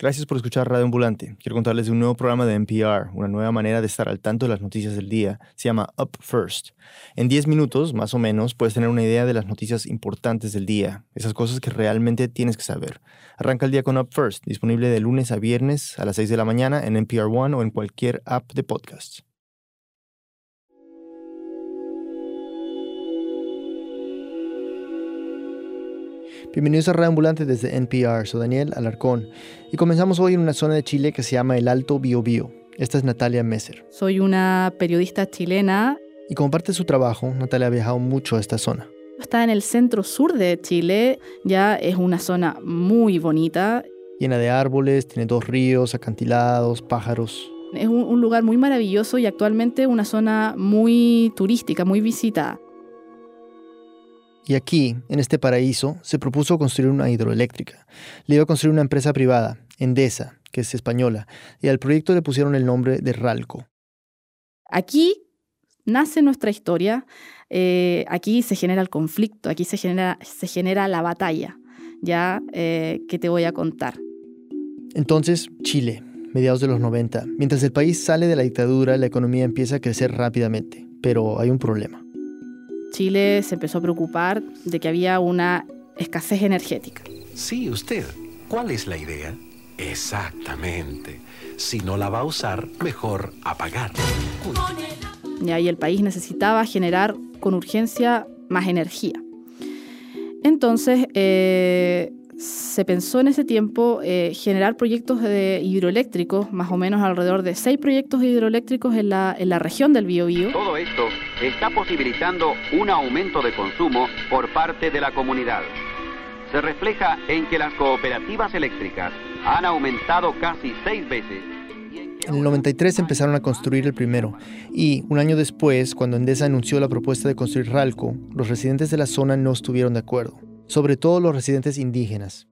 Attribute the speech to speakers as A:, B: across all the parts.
A: Gracias por escuchar Radio Ambulante. Quiero contarles de un nuevo programa de NPR, una nueva manera de estar al tanto de las noticias del día. Se llama Up First. En 10 minutos, más o menos, puedes tener una idea de las noticias importantes del día, esas cosas que realmente tienes que saber. Arranca el día con Up First, disponible de lunes a viernes a las 6 de la mañana en NPR One o en cualquier app de podcasts. Bienvenidos a Radio Ambulante desde NPR, soy Daniel Alarcón y comenzamos hoy en una zona de Chile que se llama el Alto Biobío. Esta es Natalia Messer.
B: Soy una periodista chilena.
A: Y como parte de su trabajo, Natalia ha viajado mucho a esta zona.
B: Está en el centro sur de Chile, ya es una zona muy bonita.
A: Llena de árboles, tiene dos ríos, acantilados, pájaros.
B: Es un, un lugar muy maravilloso y actualmente una zona muy turística, muy visitada.
A: Y aquí, en este paraíso, se propuso construir una hidroeléctrica. Le iba a construir una empresa privada, Endesa, que es española, y al proyecto le pusieron el nombre de Ralco.
B: Aquí nace nuestra historia, eh, aquí se genera el conflicto, aquí se genera, se genera la batalla, ya eh, que te voy a contar.
A: Entonces, Chile, mediados de los 90. Mientras el país sale de la dictadura, la economía empieza a crecer rápidamente, pero hay un problema.
B: Chile se empezó a preocupar de que había una escasez energética.
C: Sí, usted. ¿Cuál es la idea? Exactamente. Si no la va a usar, mejor apagar.
B: Y ahí el país necesitaba generar con urgencia más energía. Entonces, eh, se pensó en ese tiempo eh, generar proyectos de hidroeléctricos, más o menos alrededor de seis proyectos hidroeléctricos en la, en la región del Biobío.
D: Todo esto está posibilitando un aumento de consumo por parte de la comunidad. Se refleja en que las cooperativas eléctricas han aumentado casi seis veces.
A: En el 93 empezaron a construir el primero y un año después, cuando Endesa anunció la propuesta de construir Ralco, los residentes de la zona no estuvieron de acuerdo sobre todo los residentes indígenas.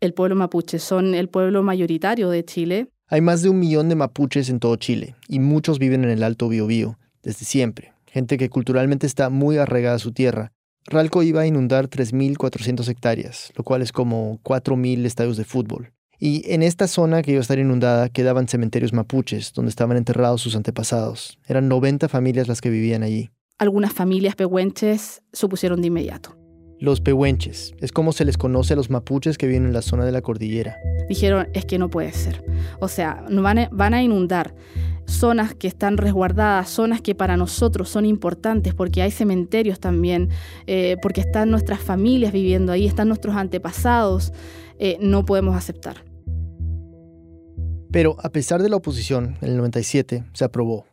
B: El pueblo mapuche son el pueblo mayoritario de Chile.
A: Hay más de un millón de mapuches en todo Chile y muchos viven en el Alto Biobío, desde siempre. Gente que culturalmente está muy arraigada a su tierra. Ralco iba a inundar 3.400 hectáreas, lo cual es como 4.000 estadios de fútbol. Y en esta zona que iba a estar inundada quedaban cementerios mapuches, donde estaban enterrados sus antepasados. Eran 90 familias las que vivían allí.
B: Algunas familias pehuenches supusieron de inmediato.
A: Los pehuenches, es como se les conoce a los mapuches que viven en la zona de la cordillera.
B: Dijeron, es que no puede ser. O sea, van a, van a inundar zonas que están resguardadas, zonas que para nosotros son importantes porque hay cementerios también, eh, porque están nuestras familias viviendo ahí, están nuestros antepasados, eh, no podemos aceptar.
A: Pero a pesar de la oposición, en el 97 se aprobó.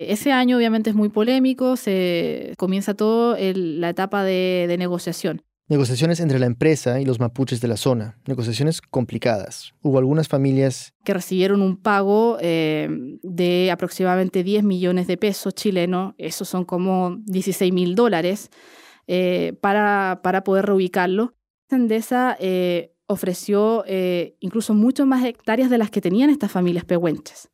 B: Ese año obviamente es muy polémico, se comienza todo la etapa de, negociación.
A: Negociaciones entre la empresa y los mapuches de la zona, negociaciones complicadas. Hubo algunas familias
B: que recibieron un pago eh, de aproximadamente 10 millones de pesos chilenos, esos son como 16 mil dólares, eh, para, para, poder reubicarlo. Endesa eh, ofreció incluso mucho más hectáreas de las que tenían estas familias pehuenches.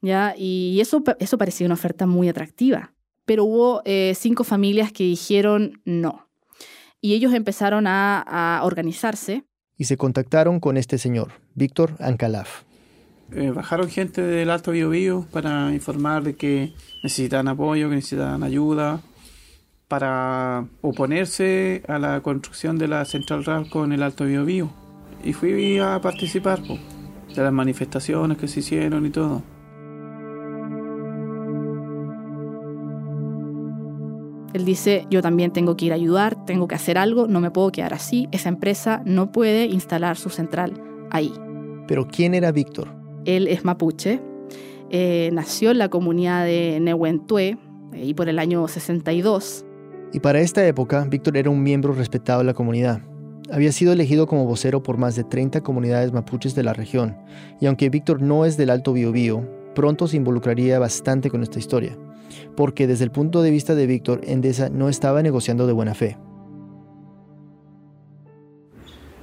B: ¿Ya? Y eso, eso parecía una oferta muy atractiva. Pero hubo eh, cinco familias que dijeron no. Y ellos empezaron a, organizarse.
A: Y se contactaron con este señor, Víctor Ancalaf.
E: Eh, bajaron gente del Alto Biobío para informar de que necesitaban apoyo, que necesitaban ayuda para oponerse a la construcción de la central Ralco en el Alto Biobío. Y fui a participar de las manifestaciones que se hicieron y todo.
B: Él dice, yo también tengo que ir a ayudar, tengo que hacer algo, no me puedo quedar así, esa empresa no puede instalar su central ahí.
A: Pero ¿quién era Víctor?
B: Él es mapuche, eh, nació en la comunidad de Nehuentue, y por el año 62.
A: Y para esta época, Víctor era un miembro respetado de la comunidad. Había sido elegido como vocero por más de 30 comunidades mapuches de la región, y aunque Víctor no es del Alto Biobío, pronto se involucraría bastante con esta historia porque desde el punto de vista de Víctor, Endesa no estaba negociando de buena fe.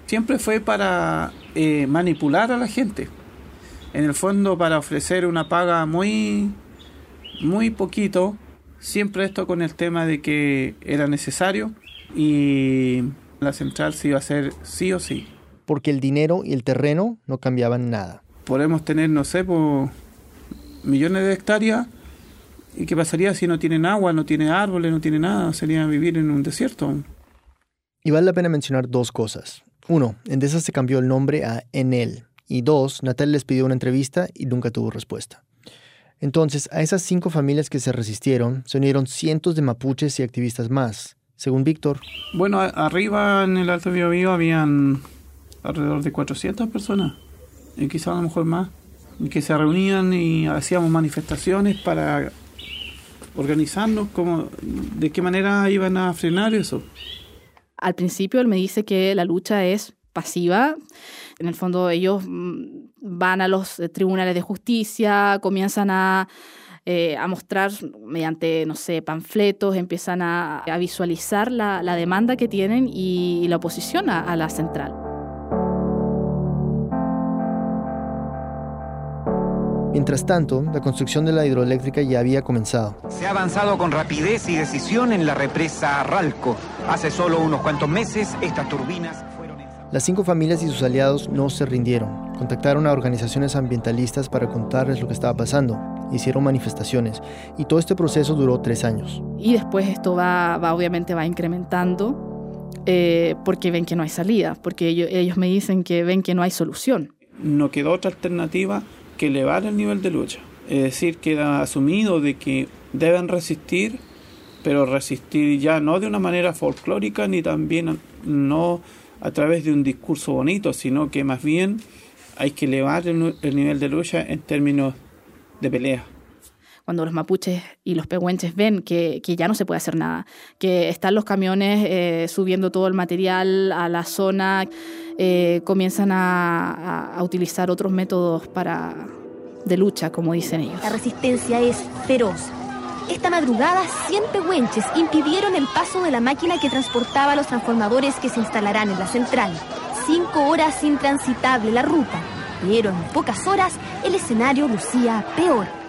E: Siempre fue para eh, manipular a la gente. En el fondo para ofrecer una paga muy, muy poquito. Siempre esto con el tema de que era necesario y la central se iba a hacer sí o sí.
A: porque el dinero y el terreno no cambiaban nada.
E: Podemos tener, no sé, por millones de hectáreas. ¿Y qué pasaría si no tienen agua, no tiene árboles, no tiene nada? Sería vivir en un desierto.
A: Y vale la pena mencionar dos cosas. Uno, Endesa se cambió el nombre a Enel. Y dos, Natal les pidió una entrevista y nunca tuvo respuesta. Entonces, a esas cinco familias que se resistieron, se unieron cientos de mapuches y activistas más. Según Víctor.
E: Bueno, arriba en el Alto Biobío habían alrededor de 400 personas, y quizás a lo mejor más, que se reunían y hacíamos manifestaciones para organizarnos, como, de qué manera iban a frenar eso.
B: Al principio él me dice que la lucha es pasiva. En el fondo ellos mm, van a los eh, tribunales de justicia, comienzan a, eh, a mostrar mediante, no sé, panfletos, empiezan a, visualizar la, demanda que tienen y, la oposición a la central.
A: Mientras tanto, la construcción de la hidroeléctrica ya había comenzado.
F: Se ha avanzado con rapidez y decisión en la represa Ralco. Hace solo unos cuantos meses, estas turbinas fueron...
A: Las cinco familias y sus aliados no se rindieron. Contactaron a organizaciones ambientalistas para contarles lo que estaba pasando. Hicieron manifestaciones. Y todo este proceso duró tres años.
B: Y después esto va, va obviamente, va incrementando eh, porque ven que no hay salida, porque ellos, ellos me dicen que ven que no hay solución.
E: No quedó otra alternativa que elevar el nivel de lucha. Es decir, queda asumido de que deben resistir, pero resistir ya no de una manera folclórica ni también no a través de un discurso bonito, sino que más bien hay que elevar el, nivel de lucha en términos de pelea
B: cuando los mapuches y los pehuenches ven que, ya no se puede hacer nada, que están los camiones eh, subiendo todo el material a la zona, eh, comienzan a, utilizar otros métodos para, de lucha, como dicen ellos.
G: La resistencia es feroz. Esta madrugada, 100 pehuenches impidieron el paso de la máquina que transportaba los transformadores que se instalarán en la central. Cinco horas intransitable la ruta, pero en pocas horas el escenario lucía peor.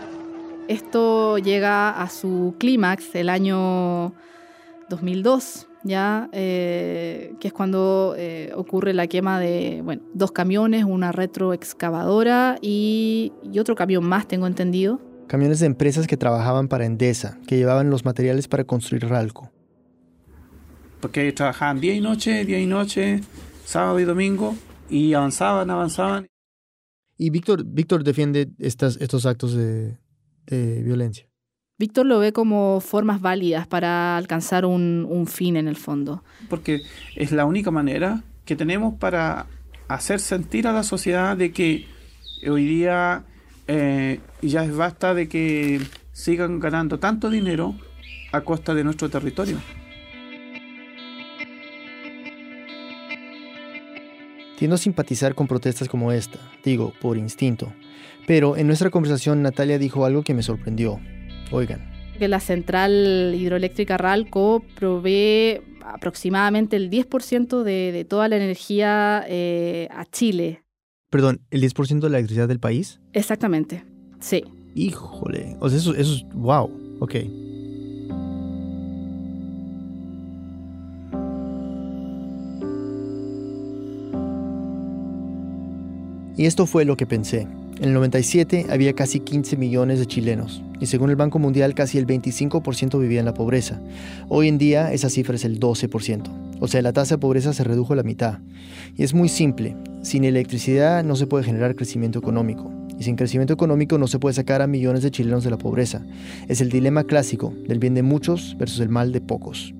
B: Esto llega a su clímax el año 2002, ya eh, que es cuando eh, ocurre la quema de bueno, dos camiones, una retroexcavadora y, y otro camión más, tengo entendido.
A: Camiones de empresas que trabajaban para Endesa, que llevaban los materiales para construir Ralco.
E: Porque trabajaban día y noche, día y noche, sábado y domingo, y avanzaban, avanzaban.
A: Y Víctor, Víctor defiende estas, estos actos de, de violencia.
B: Víctor lo ve como formas válidas para alcanzar un, fin en el fondo.
E: Porque es la única manera que tenemos para hacer sentir a la sociedad de que hoy día eh, ya es basta de que sigan ganando tanto dinero a costa de nuestro territorio.
A: Tiendo a simpatizar con protestas como esta, digo, por instinto. Pero en nuestra conversación Natalia dijo algo que me sorprendió. Oigan.
B: Que la central hidroeléctrica Ralco provee aproximadamente el 10% de, toda la energía eh, a Chile.
A: Perdón, ¿el 10% de la electricidad del país?
B: Exactamente, sí.
A: Híjole, o sea, eso, eso es, wow, ok. Y esto fue lo que pensé. En el 97 había casi 15 millones de chilenos y según el Banco Mundial casi el 25% vivía en la pobreza. Hoy en día esa cifra es el 12%, o sea la tasa de pobreza se redujo a la mitad. Y es muy simple, sin electricidad no se puede generar crecimiento económico y sin crecimiento económico no se puede sacar a millones de chilenos de la pobreza. Es el dilema clásico del bien de muchos versus el mal de pocos.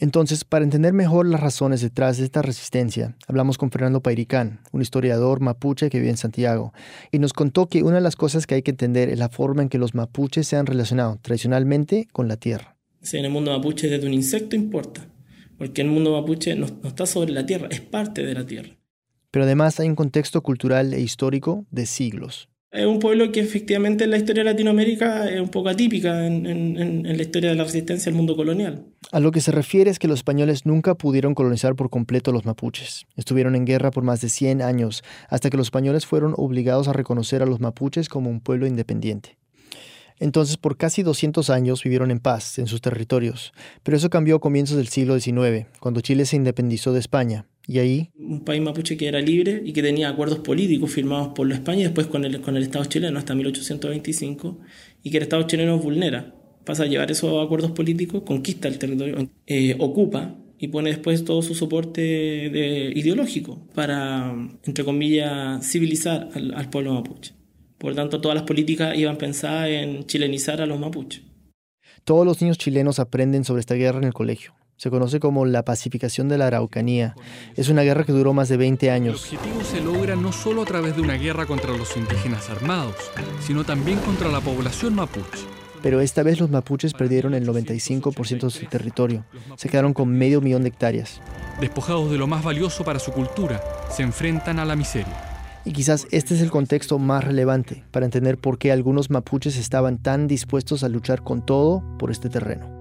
A: Entonces, para entender mejor las razones detrás de esta resistencia, hablamos con Fernando Pairicán, un historiador mapuche que vive en Santiago, y nos contó que una de las cosas que hay que entender es la forma en que los mapuches se han relacionado tradicionalmente con la tierra.
H: en el mundo mapuche desde un insecto importa, porque el mundo mapuche no está sobre la tierra, es parte de la tierra.
A: Pero además hay un contexto cultural e histórico de siglos.
H: Es un pueblo que efectivamente en la historia de Latinoamérica es un poco atípica en, la historia de la resistencia al mundo colonial.
A: A lo que se refiere es que los españoles nunca pudieron colonizar por completo a los mapuches. Estuvieron en guerra por más de 100 años, hasta que los españoles fueron obligados a reconocer a los mapuches como un pueblo independiente. Entonces, por casi 200 años vivieron en paz en sus territorios, pero eso cambió a comienzos del siglo XIX, cuando Chile se independizó de España, Y ahí,
H: Un país mapuche que era libre y que tenía acuerdos políticos firmados por la España y después con el, con el Estado chileno hasta 1825 y que el Estado chileno vulnera. Pasa a llevar esos acuerdos políticos, conquista el territorio, eh, ocupa y pone después todo su soporte de- ideológico para, entre comillas, civilizar al, al pueblo mapuche. Por lo tanto, todas las políticas iban pensadas en chilenizar a los mapuches.
A: todos los niños chilenos aprenden sobre esta guerra en el colegio. Se conoce como la pacificación de la Araucanía. Es una guerra que duró más de 20
I: El
A: años.
I: objetivo se logra no solo a través de una guerra contra los indígenas armados, sino también contra la población mapuche.
A: Pero esta vez los mapuches perdieron el 95% de su territorio. Se quedaron con medio millón de hectáreas.
I: Despojados de lo más valioso para su cultura, se enfrentan a la miseria.
A: Y quizás este es el contexto más relevante para entender por qué algunos mapuches estaban tan dispuestos a luchar con todo por este terreno.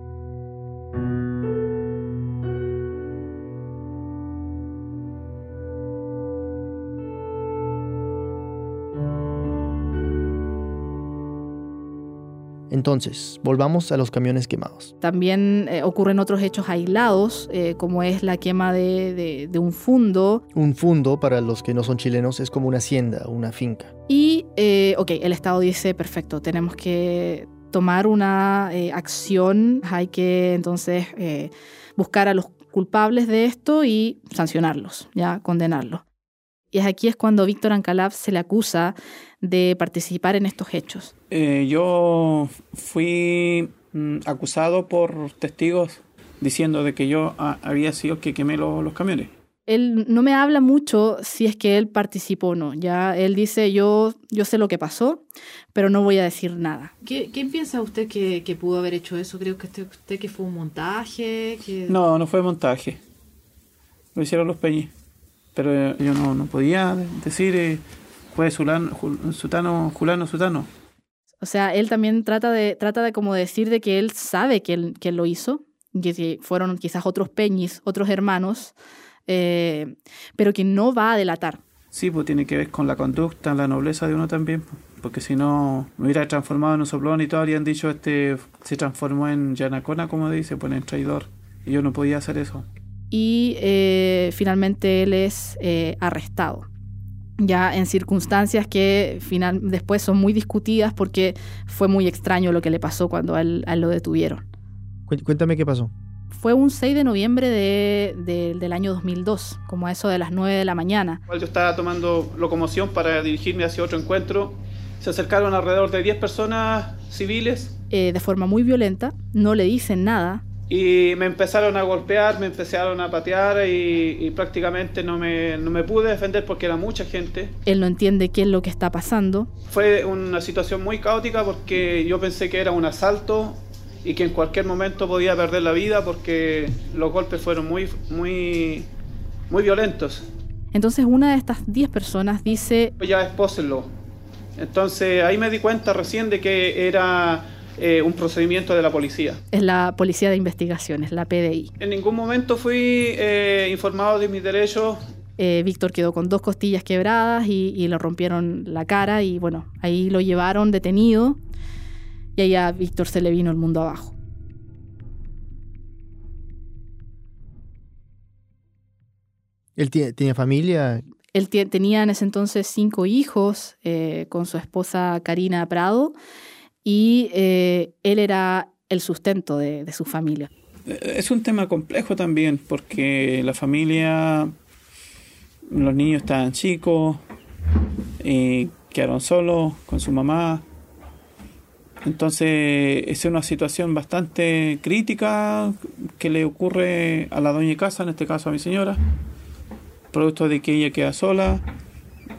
A: Entonces, volvamos a los camiones quemados.
B: También eh, ocurren otros hechos aislados, eh, como es la quema de, de- de un fundo.
A: Un fundo, para los que no son chilenos, es como una hacienda, una finca.
B: Y, eh, ok, el Estado dice, perfecto, tenemos que tomar una eh, acción, hay que entonces eh, buscar a los culpables de esto y sancionarlos, ya condenarlos. Y aquí es cuando Víctor Ancalaf se le acusa de participar en estos hechos.
E: Eh, yo fui mm, acusado por testigos diciendo de que yo ah, había sido el que quemé lo- los camiones.
B: Él no me habla mucho si es que él participó o no. Ya él dice, yo, yo sé lo que pasó, pero no voy a decir nada.
J: ¿Qué, ¿Quién piensa usted que, que pudo haber hecho eso? Creo que usted, usted que fue un montaje. Que...
E: No, no fue montaje. Lo hicieron los peñis. Pero yo no, no podía decir eh, fue Zulano, Jul- Sutano, Julano, Sutano.
B: O sea, él también trata de, trata de como decir de que él sabe que él, que él lo hizo, que fueron quizás otros peñis, otros hermanos, eh, pero que no va a delatar.
E: Sí, pues tiene que ver con la conducta, la nobleza de uno también. pues, Porque si no, me hubiera transformado en un soplón y todos habrían dicho, este se transformó en Yanacona, como dice, pues en traidor. Y yo no podía hacer eso.
B: y eh, finalmente él es eh, arrestado. Ya en circunstancias que final, después son muy discutidas porque fue muy extraño lo que le pasó cuando a él, a él lo detuvieron.
A: Cué- Cuéntame qué pasó.
B: Fue un 6 de noviembre de- de- del año 2002, como a eso de las 9 de la mañana.
E: Yo estaba tomando locomoción para dirigirme hacia otro encuentro. Se acercaron alrededor de 10 personas civiles
B: eh, de forma muy violenta, no le dicen nada,
E: y me empezaron a golpear, me empezaron a patear y, y prácticamente no me, no me pude defender porque era mucha gente.
B: él no entiende qué es lo que está pasando,
E: Fue una situación muy caótica porque yo pensé que era un asalto y que en cualquier momento podía perder la vida porque los golpes fueron muy, muy, muy violentos.
B: Entonces una de estas 10 personas dice,
E: Ya expósenlo. Entonces ahí me di cuenta recién de que era eh, un procedimiento de la policía.
B: es la Policía de Investigaciones, la PDI.
E: En ningún momento fui eh, informado de mis derechos.
B: Eh, Víctor quedó con dos costillas quebradas y, y le rompieron la cara y bueno, ahí lo llevaron detenido y ahí a Víctor se le vino el mundo abajo.
A: Él tenía familia.
B: Él tenía en ese entonces cinco hijos eh, con su esposa Karina Prado y eh, él era el sustento de, de su familia.
E: Es un tema complejo también porque la familia, los niños estaban chicos, y quedaron solos con su mamá. Entonces es una situación bastante crítica que le ocurre a la doña de casa, en este caso a mi señora, producto de que ella queda sola,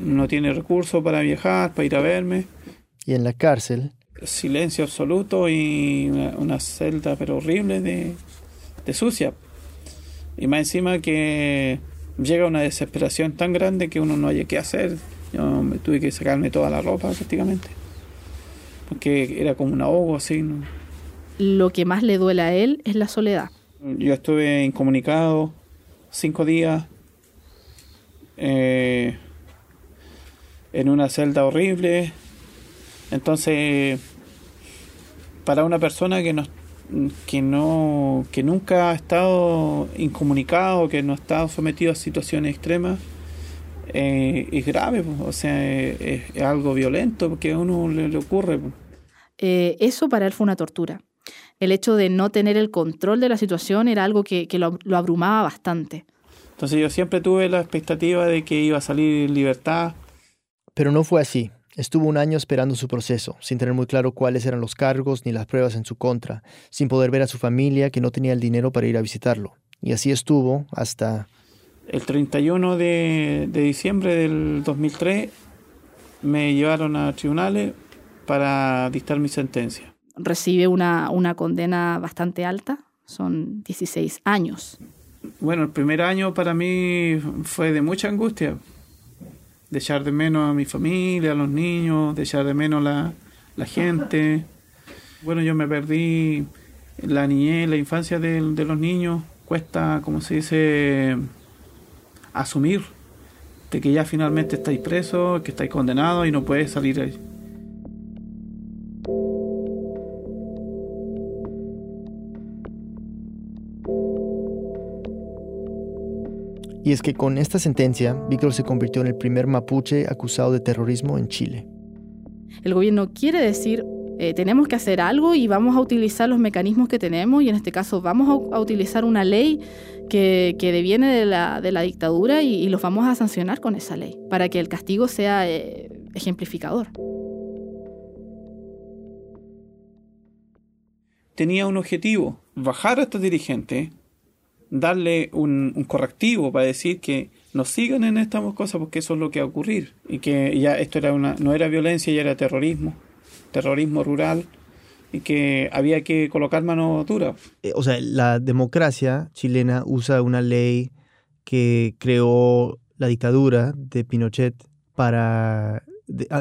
E: no tiene recursos para viajar, para ir a verme.
A: Y en la cárcel,
E: silencio absoluto y una, una celda pero horrible de, de sucia. Y más encima que llega una desesperación tan grande que uno no haya qué hacer. Yo me tuve que sacarme toda la ropa prácticamente. Porque era como un ahogo así. ¿no?
B: Lo que más le duele a él es la soledad.
E: Yo estuve incomunicado cinco días eh, en una celda horrible. Entonces, para una persona que no, que no que nunca ha estado incomunicado, que no ha estado sometido a situaciones extremas, eh, es grave, o sea, es, algo violento porque a uno le, ocurre.
B: Eh, eso para él fue una tortura. El hecho de no tener el control de la situación era algo que, lo, lo, abrumaba bastante.
E: Entonces yo siempre tuve la expectativa de que iba a salir en libertad.
A: Pero no fue así. Estuvo un año esperando su proceso, sin tener muy claro cuáles eran los cargos ni las pruebas en su contra, sin poder ver a su familia que no tenía el dinero para ir a visitarlo. Y así estuvo hasta...
E: El 31 de, de diciembre del 2003 me llevaron a tribunales para dictar mi sentencia.
B: Recibe una, una condena bastante alta, son 16 años.
E: Bueno, el primer año para mí fue de mucha angustia, de echar de menos a mi familia, a los niños, de echar de menos la, la gente. Bueno, yo me perdí la niñez, la infancia de, de los niños. Cuesta, como se dice, asumir de que ya finalmente estáis presos, que estáis condenados y no puedes salir ahí.
A: Y es que con esta sentencia, Víctor se convirtió en el primer mapuche acusado de terrorismo en Chile.
B: El gobierno quiere decir, eh, tenemos que hacer algo y vamos a utilizar los mecanismos que tenemos y en este caso vamos a, utilizar una ley que, que deviene de la, de la dictadura y, los vamos a sancionar con esa ley para que el castigo sea eh, ejemplificador.
E: Tenía un objetivo, bajar a estos dirigentes darle un, correctivo para decir que no sigan en estas cosas porque eso es lo que va a ocurrir. Y que ya esto era una no era violencia ya era terrorismo terrorismo rural y que había que colocar mano dura.
A: Eh, o sea la democracia chilena usa una ley que creó la dictadura de Pinochet para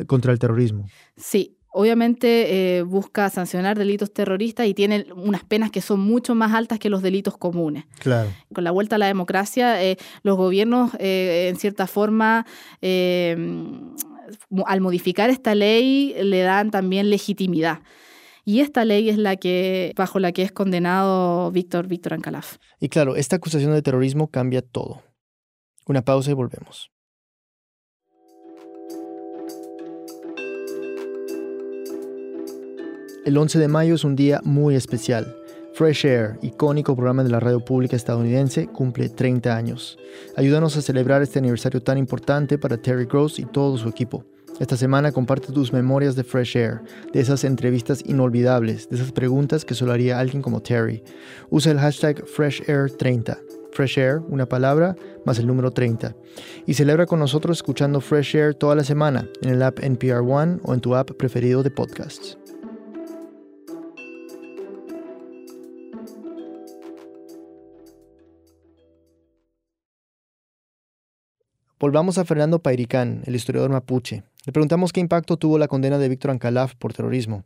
A: contra el terrorismo.
B: Sí obviamente eh, busca sancionar delitos terroristas y tiene unas penas que son mucho más altas que los delitos comunes.
A: Claro.
B: Con la vuelta a la democracia, eh, los gobiernos, eh, en cierta forma, al modificar esta ley, le dan también legitimidad. Y esta ley es la que, bajo la que es condenado Víctor Víctor Ancalaf.
A: Y claro, esta acusación de terrorismo cambia todo. Una pausa y volvemos. El 11 de mayo es un día muy especial. Fresh Air, icónico programa de la radio pública estadounidense, cumple 30 años. Ayúdanos a celebrar este aniversario tan importante para Terry Gross y todo su equipo. Esta semana comparte tus memorias de Fresh Air, de esas entrevistas inolvidables, de esas preguntas que solo haría alguien como Terry. Usa el hashtag FreshAir30. Fresh Air, una palabra, más el número 30. Y celebra con nosotros escuchando Fresh Air toda la semana en el app NPR One o en tu app preferido de podcasts. Volvamos a Fernando Pairicán, el historiador mapuche. Le preguntamos qué impacto tuvo la condena de Víctor Ancalaf por terrorismo.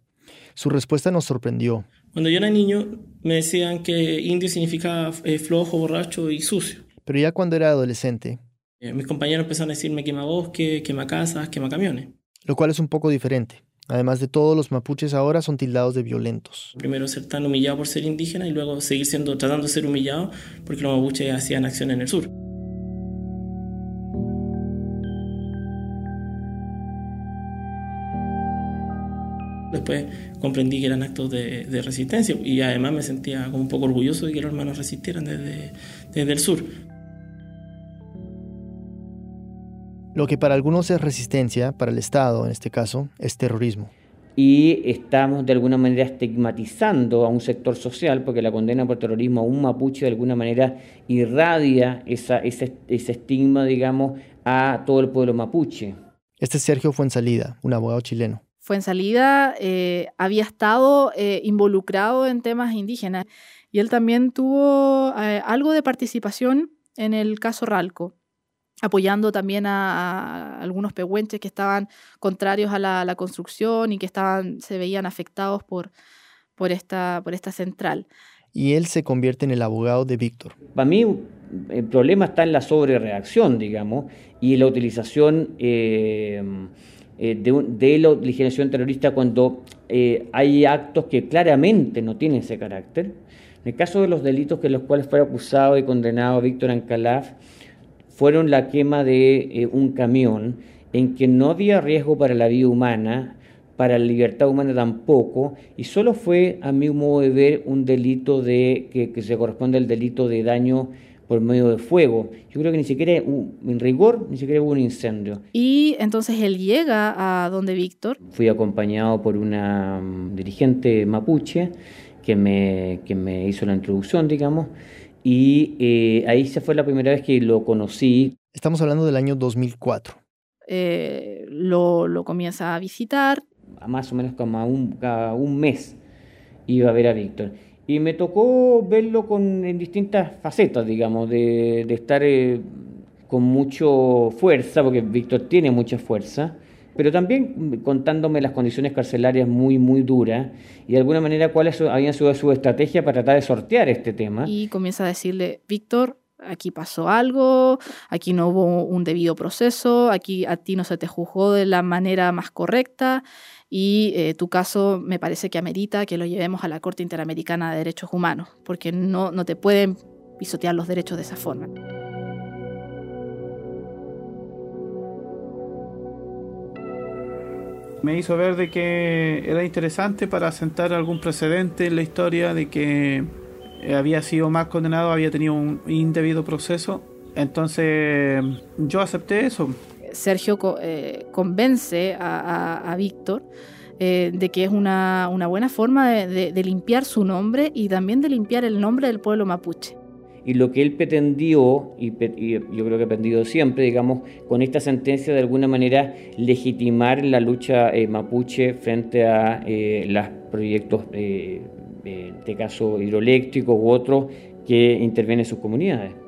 A: Su respuesta nos sorprendió.
H: Cuando yo era niño me decían que indio significaba eh, flojo, borracho y sucio.
A: Pero ya cuando era adolescente...
H: Eh, mis compañeros empezaron a decirme quema bosque, quema casas, quema camiones.
A: Lo cual es un poco diferente. Además de todo, los mapuches ahora son tildados de violentos.
H: Primero ser tan humillado por ser indígena y luego seguir siendo, tratando de ser humillado porque los mapuches hacían acción en el sur. Después comprendí que eran actos de, resistencia y además me sentía como un poco orgulloso de que los hermanos resistieran desde, desde el sur.
A: Lo que para algunos es resistencia, para el Estado en este caso, es terrorismo.
K: Y estamos de alguna manera estigmatizando a un sector social porque la condena por terrorismo a un mapuche de alguna manera irradia esa, ese, ese estigma, digamos, a todo el pueblo mapuche.
A: Este es Sergio Fuensalida, un abogado chileno.
B: Fuensalida eh, había estado eh, involucrado en temas indígenas y él también tuvo eh, algo de participación en el caso Ralco, apoyando también a, algunos pehuenches que estaban contrarios a la, construcción y que estaban, se veían afectados por, por, esta, por esta central.
A: Y él se convierte en el abogado de Víctor.
K: Para mí el problema está en la sobrereacción, digamos, y la utilización eh, de, la legislación terrorista cuando eh, hay actos que claramente no tienen ese carácter. En el caso de los delitos que los cuales fue acusado y condenado Víctor Ancalaf, fueron la quema de eh, un camión en que no había riesgo para la vida humana, para la libertad humana tampoco, y solo fue, a mi modo de ver, un delito de, que, que se corresponde al delito de daño por medio de fuego. Yo creo que ni siquiera, en rigor, ni siquiera hubo un incendio.
B: Y entonces él llega a donde Víctor.
K: Fui acompañado por una mm, dirigente mapuche que me, que me hizo la introducción, digamos, y eh, ahí se fue la primera vez que lo conocí.
A: Estamos hablando del año 2004.
B: Eh, lo, lo, comienza a visitar.
K: Más o menos como a un, cada un mes iba a ver a Víctor. Y me tocó verlo con, en distintas facetas, digamos, de, de estar eh, con mucho fuerza, porque Víctor tiene mucha fuerza, pero también contándome las condiciones carcelarias muy, muy duras y de alguna manera cuáles habían sido su estrategia para tratar de sortear este tema.
B: Y comienza a decirle, Víctor, aquí pasó algo, aquí no hubo un debido proceso, aquí a ti no se te juzgó de la manera más correcta y eh, tu caso me parece que amerita que lo llevemos a la Corte Interamericana de Derechos Humanos, porque no, no te pueden pisotear los derechos de esa forma.
E: Me hizo ver de que era interesante para sentar algún precedente en la historia de que eh, había sido más condenado, había tenido un indebido proceso. Entonces yo acepté eso.
B: Sergio eh, convence a, Víctor eh, de que es una, buena forma de, limpiar su nombre y también de limpiar el nombre del pueblo mapuche.
K: Y lo que él pretendió, y, yo creo que ha pretendido siempre, digamos, con esta sentencia de alguna manera legitimar la lucha eh, mapuche frente a los proyectos, en este caso hidroeléctricos u otros, que intervienen en sus comunidades.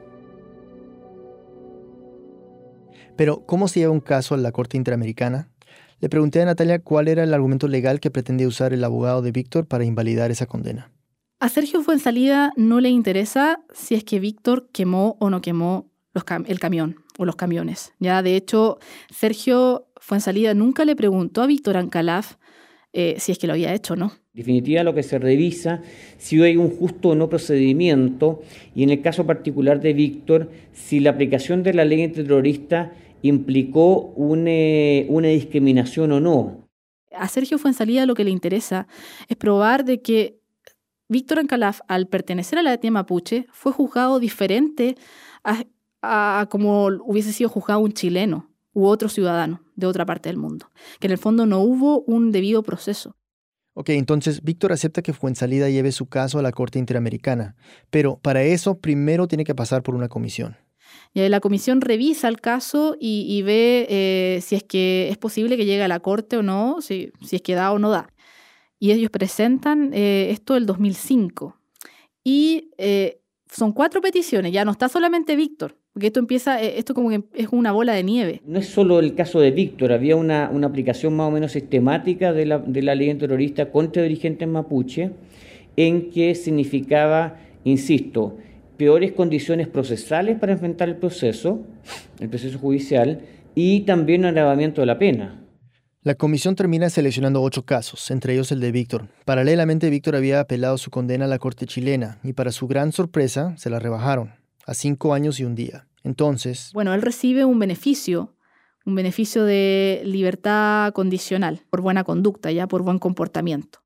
A: Pero, ¿cómo se lleva un caso a la Corte Interamericana? Le pregunté a Natalia cuál era el argumento legal que pretendía usar el abogado de Víctor para invalidar esa condena.
B: A Sergio Fuensalida no le interesa si es que Víctor quemó o no quemó el camión o los camiones. Ya, de hecho, Sergio Fuensalida nunca le preguntó a Víctor Ancalaf eh, si es que lo había hecho o no.
K: En definitiva, lo que se revisa si hay un justo o no procedimiento y en el caso particular de Víctor, si la aplicación de la ley antiterrorista implicó una, discriminación o no.
B: A Sergio Fuensalida lo que le interesa es probar de que Víctor Ancalaf, al pertenecer a la etnia mapuche, fue juzgado diferente a, como hubiese sido juzgado un chileno u otro ciudadano de otra parte del mundo, que en el fondo no hubo un debido proceso.
A: Ok, entonces Víctor acepta que Fuensalida lleve su caso a la Corte Interamericana, pero para eso primero tiene que pasar por una comisión.
B: Y la comisión revisa el caso y, ve eh, si es que es posible que llegue a la corte o no, si, si es que da o no da. Y ellos presentan eh, esto el 2005. Y eh, son cuatro peticiones, ya no está solamente Víctor, porque esto empieza, esto como que es una bola de nieve.
K: No es solo el caso de Víctor, había una, una aplicación más o menos sistemática de la, de la ley terrorista contra dirigentes mapuche, en que significaba, insisto, peores condiciones procesales para enfrentar el proceso, el proceso judicial, y también un agravamiento de la pena.
A: La comisión termina seleccionando ocho casos, entre ellos el de Víctor. Paralelamente, Víctor había apelado su condena a la corte chilena y para su gran sorpresa se la rebajaron a cinco años y un día. Entonces...
B: Bueno, él recibe un beneficio, un beneficio de libertad condicional por buena conducta, ya por buen comportamiento.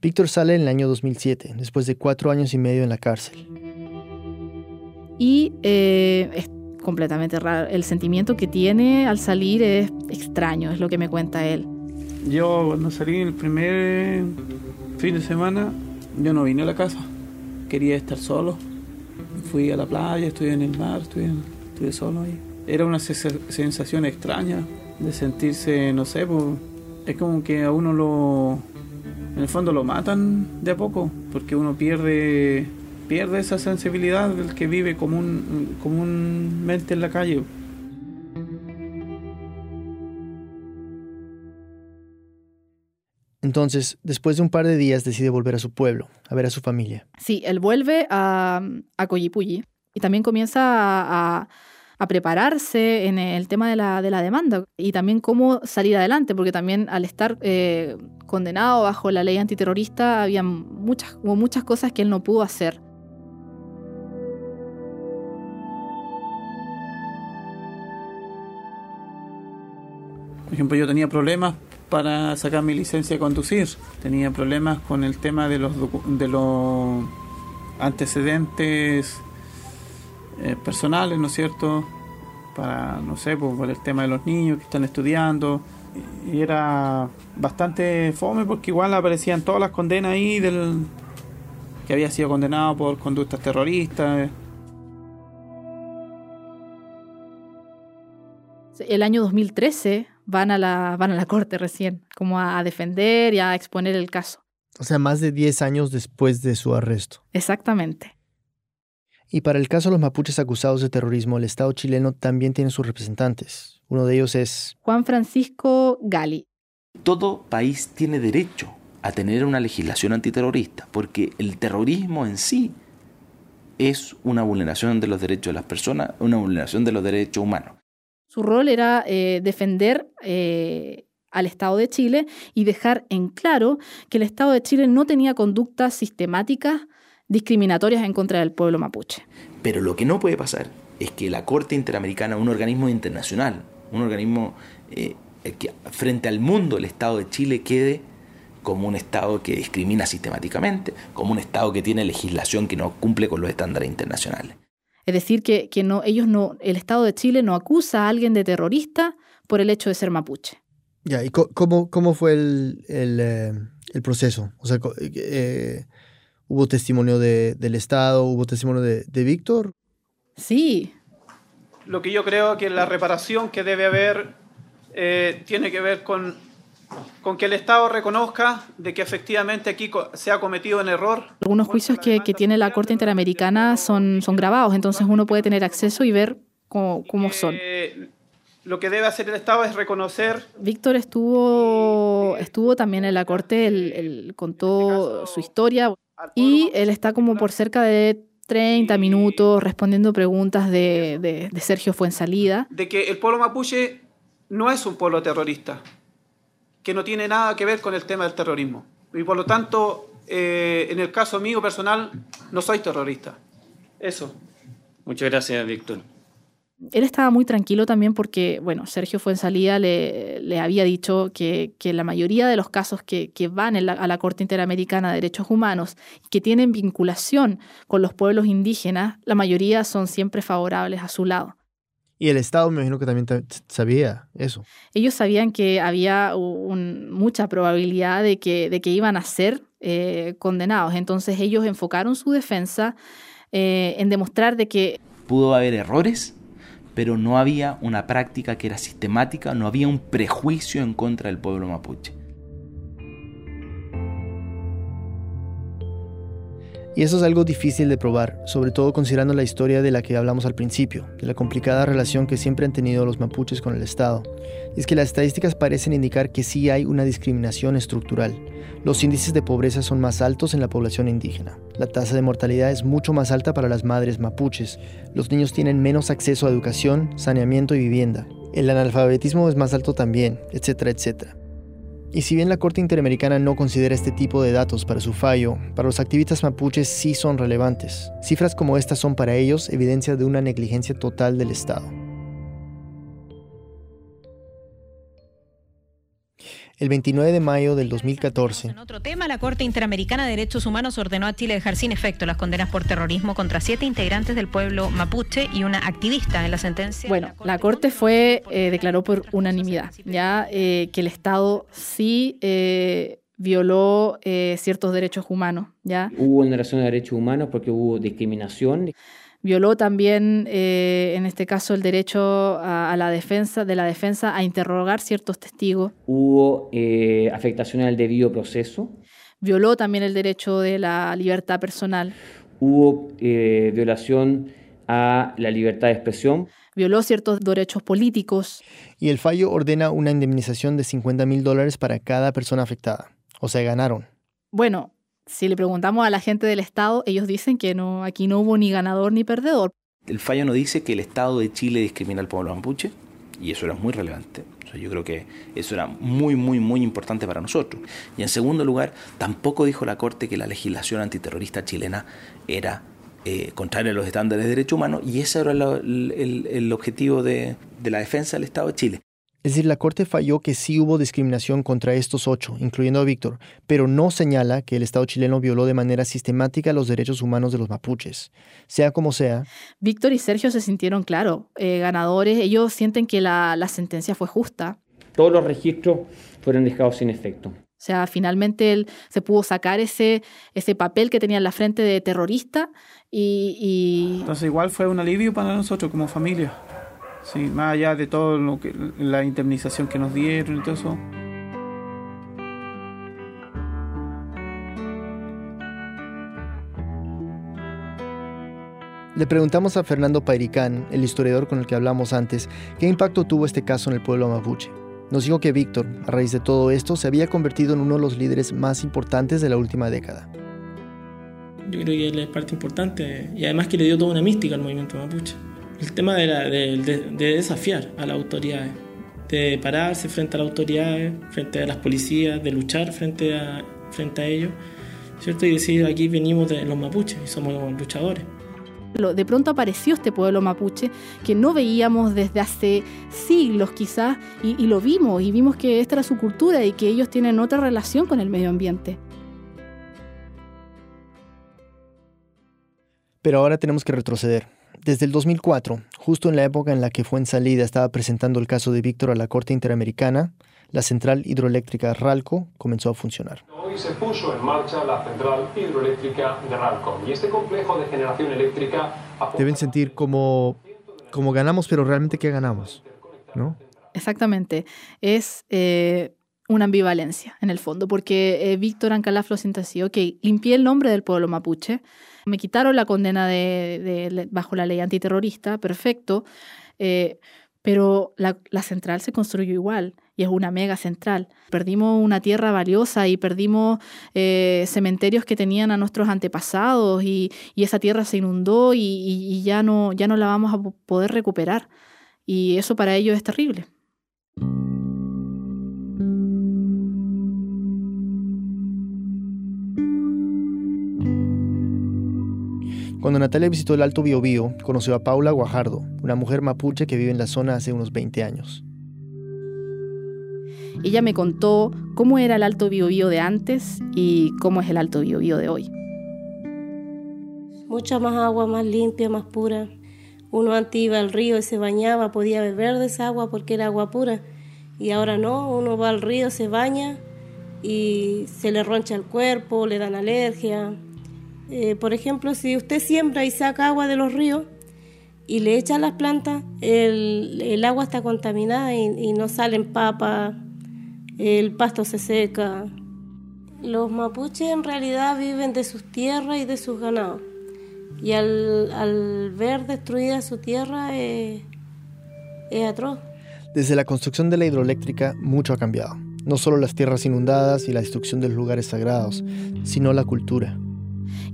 A: Víctor sale en el año 2007, después de cuatro años y medio en la cárcel
B: y eh, es completamente raro. El sentimiento que tiene al salir es extraño, es lo que me cuenta él.
E: Yo cuando salí el primer fin de semana, yo no vine a la casa, quería estar solo. Fui a la playa, estuve en el mar, estuve, estuve solo ahí. Era una sensación extraña de sentirse, no sé, pues, es como que a uno lo, en el fondo lo matan de a poco, porque uno pierde pierde esa sensibilidad del que vive común, comúnmente en la calle.
A: Entonces, después de un par de días, decide volver a su pueblo, a ver a su familia.
B: Sí, él vuelve a, a Coyipulli y también comienza a, a prepararse en el tema de la, de la, demanda y también cómo salir adelante, porque también al estar eh, condenado bajo la ley antiterrorista había muchas, muchas cosas que él no pudo hacer.
E: Ejemplo, yo tenía problemas para sacar mi licencia de conducir. Tenía problemas con el tema de los, de los antecedentes eh, personales, ¿no es cierto? Para, no sé, pues, por el tema de los niños que están estudiando. Y era bastante fome porque igual aparecían todas las condenas ahí del que había sido condenado por conductas terroristas.
B: El año 2013 van a la, van a la corte recién, como a, defender y a exponer el caso.
A: O sea, más de 10 años después de su arresto.
B: Exactamente.
A: Y para el caso de los mapuches acusados de terrorismo, el Estado chileno también tiene sus representantes. Uno de ellos es...
B: Juan Francisco Gali.
L: Todo país tiene derecho a tener una legislación antiterrorista, porque el terrorismo en sí es una vulneración de los derechos de las personas, una vulneración de los derechos humanos.
B: Su rol era eh, defender eh, al Estado de Chile y dejar en claro que el Estado de Chile no tenía conductas sistemáticas discriminatorias en contra del pueblo mapuche.
L: Pero lo que no puede pasar es que la Corte Interamericana, un organismo internacional, un organismo eh, que frente al mundo el Estado de Chile quede como un Estado que discrimina sistemáticamente, como un Estado que tiene legislación que no cumple con los estándares internacionales.
B: Es decir, que, no, ellos no, el Estado de Chile no acusa a alguien de terrorista por el hecho de ser mapuche.
A: Ya, ¿y cómo, cómo fue el, el, eh, proceso? O sea, eh, ¿hubo testimonio de, del Estado? ¿Hubo testimonio de, de Víctor?
B: Sí.
E: Lo que yo creo que la reparación que debe haber eh, tiene que ver con con que el Estado reconozca de que efectivamente aquí se ha cometido un error.
B: Algunos juicios que, tiene la Corte Interamericana son, son grabados, entonces uno puede tener acceso y ver cómo, son.
E: Lo que debe hacer el Estado es reconocer.
B: Víctor estuvo, estuvo también en la Corte, él, contó su historia y él está como por cerca de 30 minutos respondiendo preguntas de, de, de Sergio Fuensalida.
E: De que el pueblo mapuche no es un pueblo terrorista que no tiene nada que ver con el tema del terrorismo. Y por lo tanto, eh, en el caso mío personal, no soy terrorista. Eso.
M: Muchas gracias, Víctor.
B: Él estaba muy tranquilo también porque, bueno, Sergio Fuensalida le, le había dicho que, que, la mayoría de los casos que, que van a la Corte Interamericana de Derechos Humanos que tienen vinculación con los pueblos indígenas, la mayoría son siempre favorables a su lado.
A: Y el Estado me imagino que también sabía eso.
B: Ellos sabían que había mucha probabilidad de que, de que iban a ser eh, condenados. Entonces ellos enfocaron su defensa eh, en demostrar de que...
L: Pudo haber errores, pero no había una práctica que era sistemática, no había un prejuicio en contra del pueblo mapuche.
A: Y eso es algo difícil de probar, sobre todo considerando la historia de la que hablamos al principio, de la complicada relación que siempre han tenido los mapuches con el Estado. Y es que las estadísticas parecen indicar que sí hay una discriminación estructural. Los índices de pobreza son más altos en la población indígena. La tasa de mortalidad es mucho más alta para las madres mapuches. Los niños tienen menos acceso a educación, saneamiento y vivienda. El analfabetismo es más alto también, etcétera, etcétera. Y si bien la Corte Interamericana no considera este tipo de datos para su fallo, para los activistas mapuches sí son relevantes. Cifras como estas son para ellos evidencia de una negligencia total del Estado. El 29 de mayo del 2014.
N: En otro tema, la Corte Interamericana de Derechos Humanos ordenó a Chile dejar sin efecto las condenas por terrorismo contra siete integrantes del pueblo mapuche y una activista en la sentencia.
B: Bueno, la Corte fue eh, declaró por unanimidad ya eh, que el Estado sí eh, violó ciertos derechos humanos. ya.
K: Hubo vulneración de derechos humanos porque hubo discriminación
B: violó también, eh, en este caso, el derecho a, la defensa, de la defensa a interrogar ciertos testigos.
K: Hubo eh, afectación al debido proceso.
B: Violó también el derecho de la libertad personal.
K: Hubo eh, violación a la libertad de expresión.
B: Violó ciertos derechos políticos.
A: Y el fallo ordena una indemnización de 50 mil dólares para cada persona afectada. O sea, ganaron.
B: Bueno, si le preguntamos a la gente del Estado, ellos dicen que no, aquí no hubo ni ganador ni perdedor.
L: El fallo no dice que el Estado de Chile discrimina al pueblo mapuche, y eso era muy relevante. yo creo que eso era muy, muy, muy importante para nosotros. Y en segundo lugar, tampoco dijo la Corte que la legislación antiterrorista chilena era eh, contraria a los estándares de derechos humanos, y ese era el, objetivo de la defensa del Estado de Chile.
A: Es decir, la Corte falló que sí hubo discriminación contra estos ocho, incluyendo a Víctor, pero no señala que el Estado chileno violó de manera sistemática los derechos humanos de los mapuches. Sea como sea.
B: Víctor y Sergio se sintieron, claro, eh, ganadores. Ellos sienten que la, sentencia fue justa.
K: Todos los registros fueron dejados sin efecto.
B: O sea, finalmente él se pudo sacar ese, ese papel que tenía en la frente de terrorista y, y...
E: Entonces igual fue un alivio para nosotros como familia. Sí, más allá de todo lo que la indemnización que nos dieron y todo eso.
A: Le preguntamos a Fernando Pairicán, el historiador con el que hablamos antes, qué impacto tuvo este caso en el pueblo mapuche. Nos dijo que Víctor, a raíz de todo esto, se había convertido en uno de los líderes más importantes de la última década.
H: Yo creo que él es parte importante y además que le dio toda una mística al movimiento mapuche el tema de, de, desafiar a las autoridades, de pararse frente a las autoridades, frente a las policías, de luchar frente a, frente a ellos, ¿cierto? Y decir, aquí venimos de los mapuches y somos luchadores.
B: De pronto apareció este pueblo mapuche que no veíamos desde hace siglos quizás y, y lo vimos y vimos que esta era su cultura y que ellos tienen otra relación con el medio ambiente.
A: Pero ahora tenemos que retroceder desde el 2004, justo en la época en la que Fuensalida estaba presentando el caso de Víctor a la Corte Interamericana, la central hidroeléctrica Ralco comenzó a funcionar.
O: Hoy se puso en marcha la central hidroeléctrica de Ralco y este complejo de generación eléctrica...
A: Deben sentir como, como ganamos, pero realmente ¿qué ganamos? ¿No?
B: Exactamente. Es eh, una ambivalencia en el fondo, porque eh, Víctor Ancalaflo siente así, ok, limpié el nombre del pueblo mapuche, me quitaron la condena de, bajo la ley antiterrorista, perfecto, eh, pero la, central se construyó igual y es una mega central. Perdimos una tierra valiosa y perdimos eh, cementerios que tenían a nuestros antepasados y, esa tierra se inundó y, y, ya, no, ya no la vamos a poder recuperar. Y eso para ellos es terrible.
A: Cuando Natalia visitó el Alto Biobío, conoció a Paula Guajardo, una mujer mapuche que vive en la zona hace unos 20 años.
B: Ella me contó cómo era el Alto Biobío de antes y cómo es el Alto Biobío de hoy.
P: Mucha más agua, más limpia, más pura. Uno antes iba al río y se bañaba, podía beber de esa agua porque era agua pura. Y ahora no, uno va al río, se baña y se le roncha el cuerpo, le dan alergia, eh, por ejemplo, si usted siembra y saca agua de los ríos y le echa a las plantas, el, agua está contaminada y, no salen papas, el pasto se seca. Los mapuches en realidad viven de sus tierras y de sus ganados. Y al, ver destruida su tierra es atroz.
A: Desde la construcción de la hidroeléctrica mucho ha cambiado. No solo las tierras inundadas y la destrucción de los lugares sagrados, sino la cultura.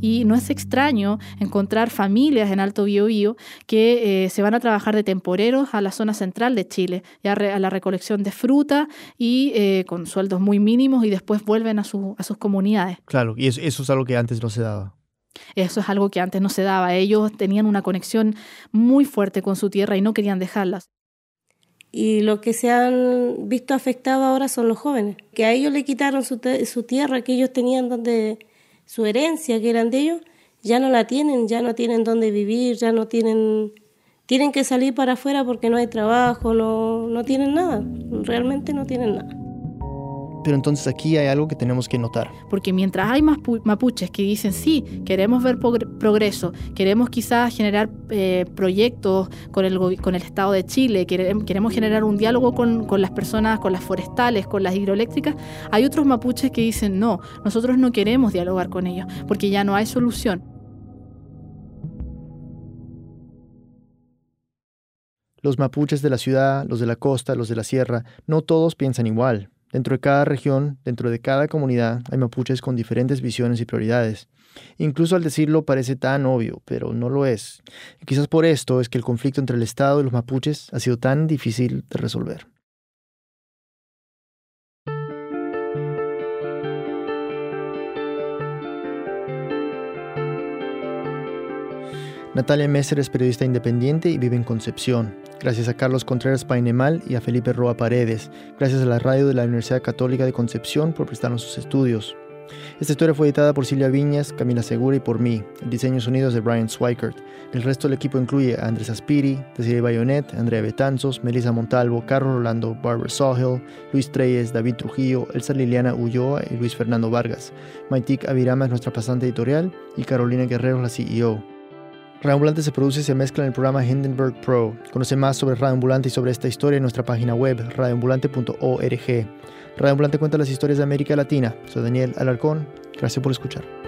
B: Y no es extraño encontrar familias en Alto Biobío que eh, se van a trabajar de temporeros a la zona central de Chile, ya a la recolección de fruta y eh, con sueldos muy mínimos y después vuelven a, sus comunidades.
A: Claro, y eso, eso es algo que antes no se daba.
B: Eso es algo que antes no se daba. Ellos tenían una conexión muy fuerte con su tierra y no querían dejarlas.
P: Y lo que se han visto afectado ahora son los jóvenes, que a ellos le quitaron su, su tierra que ellos tenían donde su herencia que eran de ellos, ya no la tienen, ya no tienen dónde vivir, ya no tienen, tienen que salir para afuera porque no hay trabajo, no, no tienen nada, realmente no tienen nada.
A: Pero entonces aquí hay algo que tenemos que notar.
B: Porque mientras hay más mapuches que dicen, sí, queremos ver progreso, queremos quizás generar eh, proyectos con el, con el Estado de Chile, queremos generar un diálogo con, con las personas, con las forestales, con las hidroeléctricas, hay otros mapuches que dicen, no, nosotros no queremos dialogar con ellos, porque ya no hay solución.
A: Los mapuches de la ciudad, los de la costa, los de la sierra, no todos piensan igual. Dentro de cada región, dentro de cada comunidad, hay mapuches con diferentes visiones y prioridades. Incluso al decirlo parece tan obvio, pero no lo es. Y quizás por esto es que el conflicto entre el Estado y los mapuches ha sido tan difícil de resolver. Natalia Messer es periodista independiente y vive en Concepción. Gracias a Carlos Contreras Painemal y a Felipe Roa Paredes. Gracias a la radio de la Universidad Católica de Concepción por prestarnos sus estudios. Esta historia fue editada por Silvia Viñas, Camila Segura y por mí. El diseño y de Brian Swikert. El resto del equipo incluye a Andrés Aspiri, Desiree Bayonet, Andrea Betanzos, Melissa Montalvo, Carlos Rolando, Barbara Sawhill, Luis Treyes, David Trujillo, Elsa Liliana Ulloa y Luis Fernando Vargas. Maitik Avirama es nuestra pasante editorial y Carolina Guerrero la CEO. Radioambulante se produce y se mezcla en el programa Hindenburg Pro. Conoce más sobre Radioambulante y sobre esta historia en nuestra página web, radioambulante.org. Radioambulante cuenta las historias de América Latina. Soy Daniel Alarcón. Gracias por escuchar.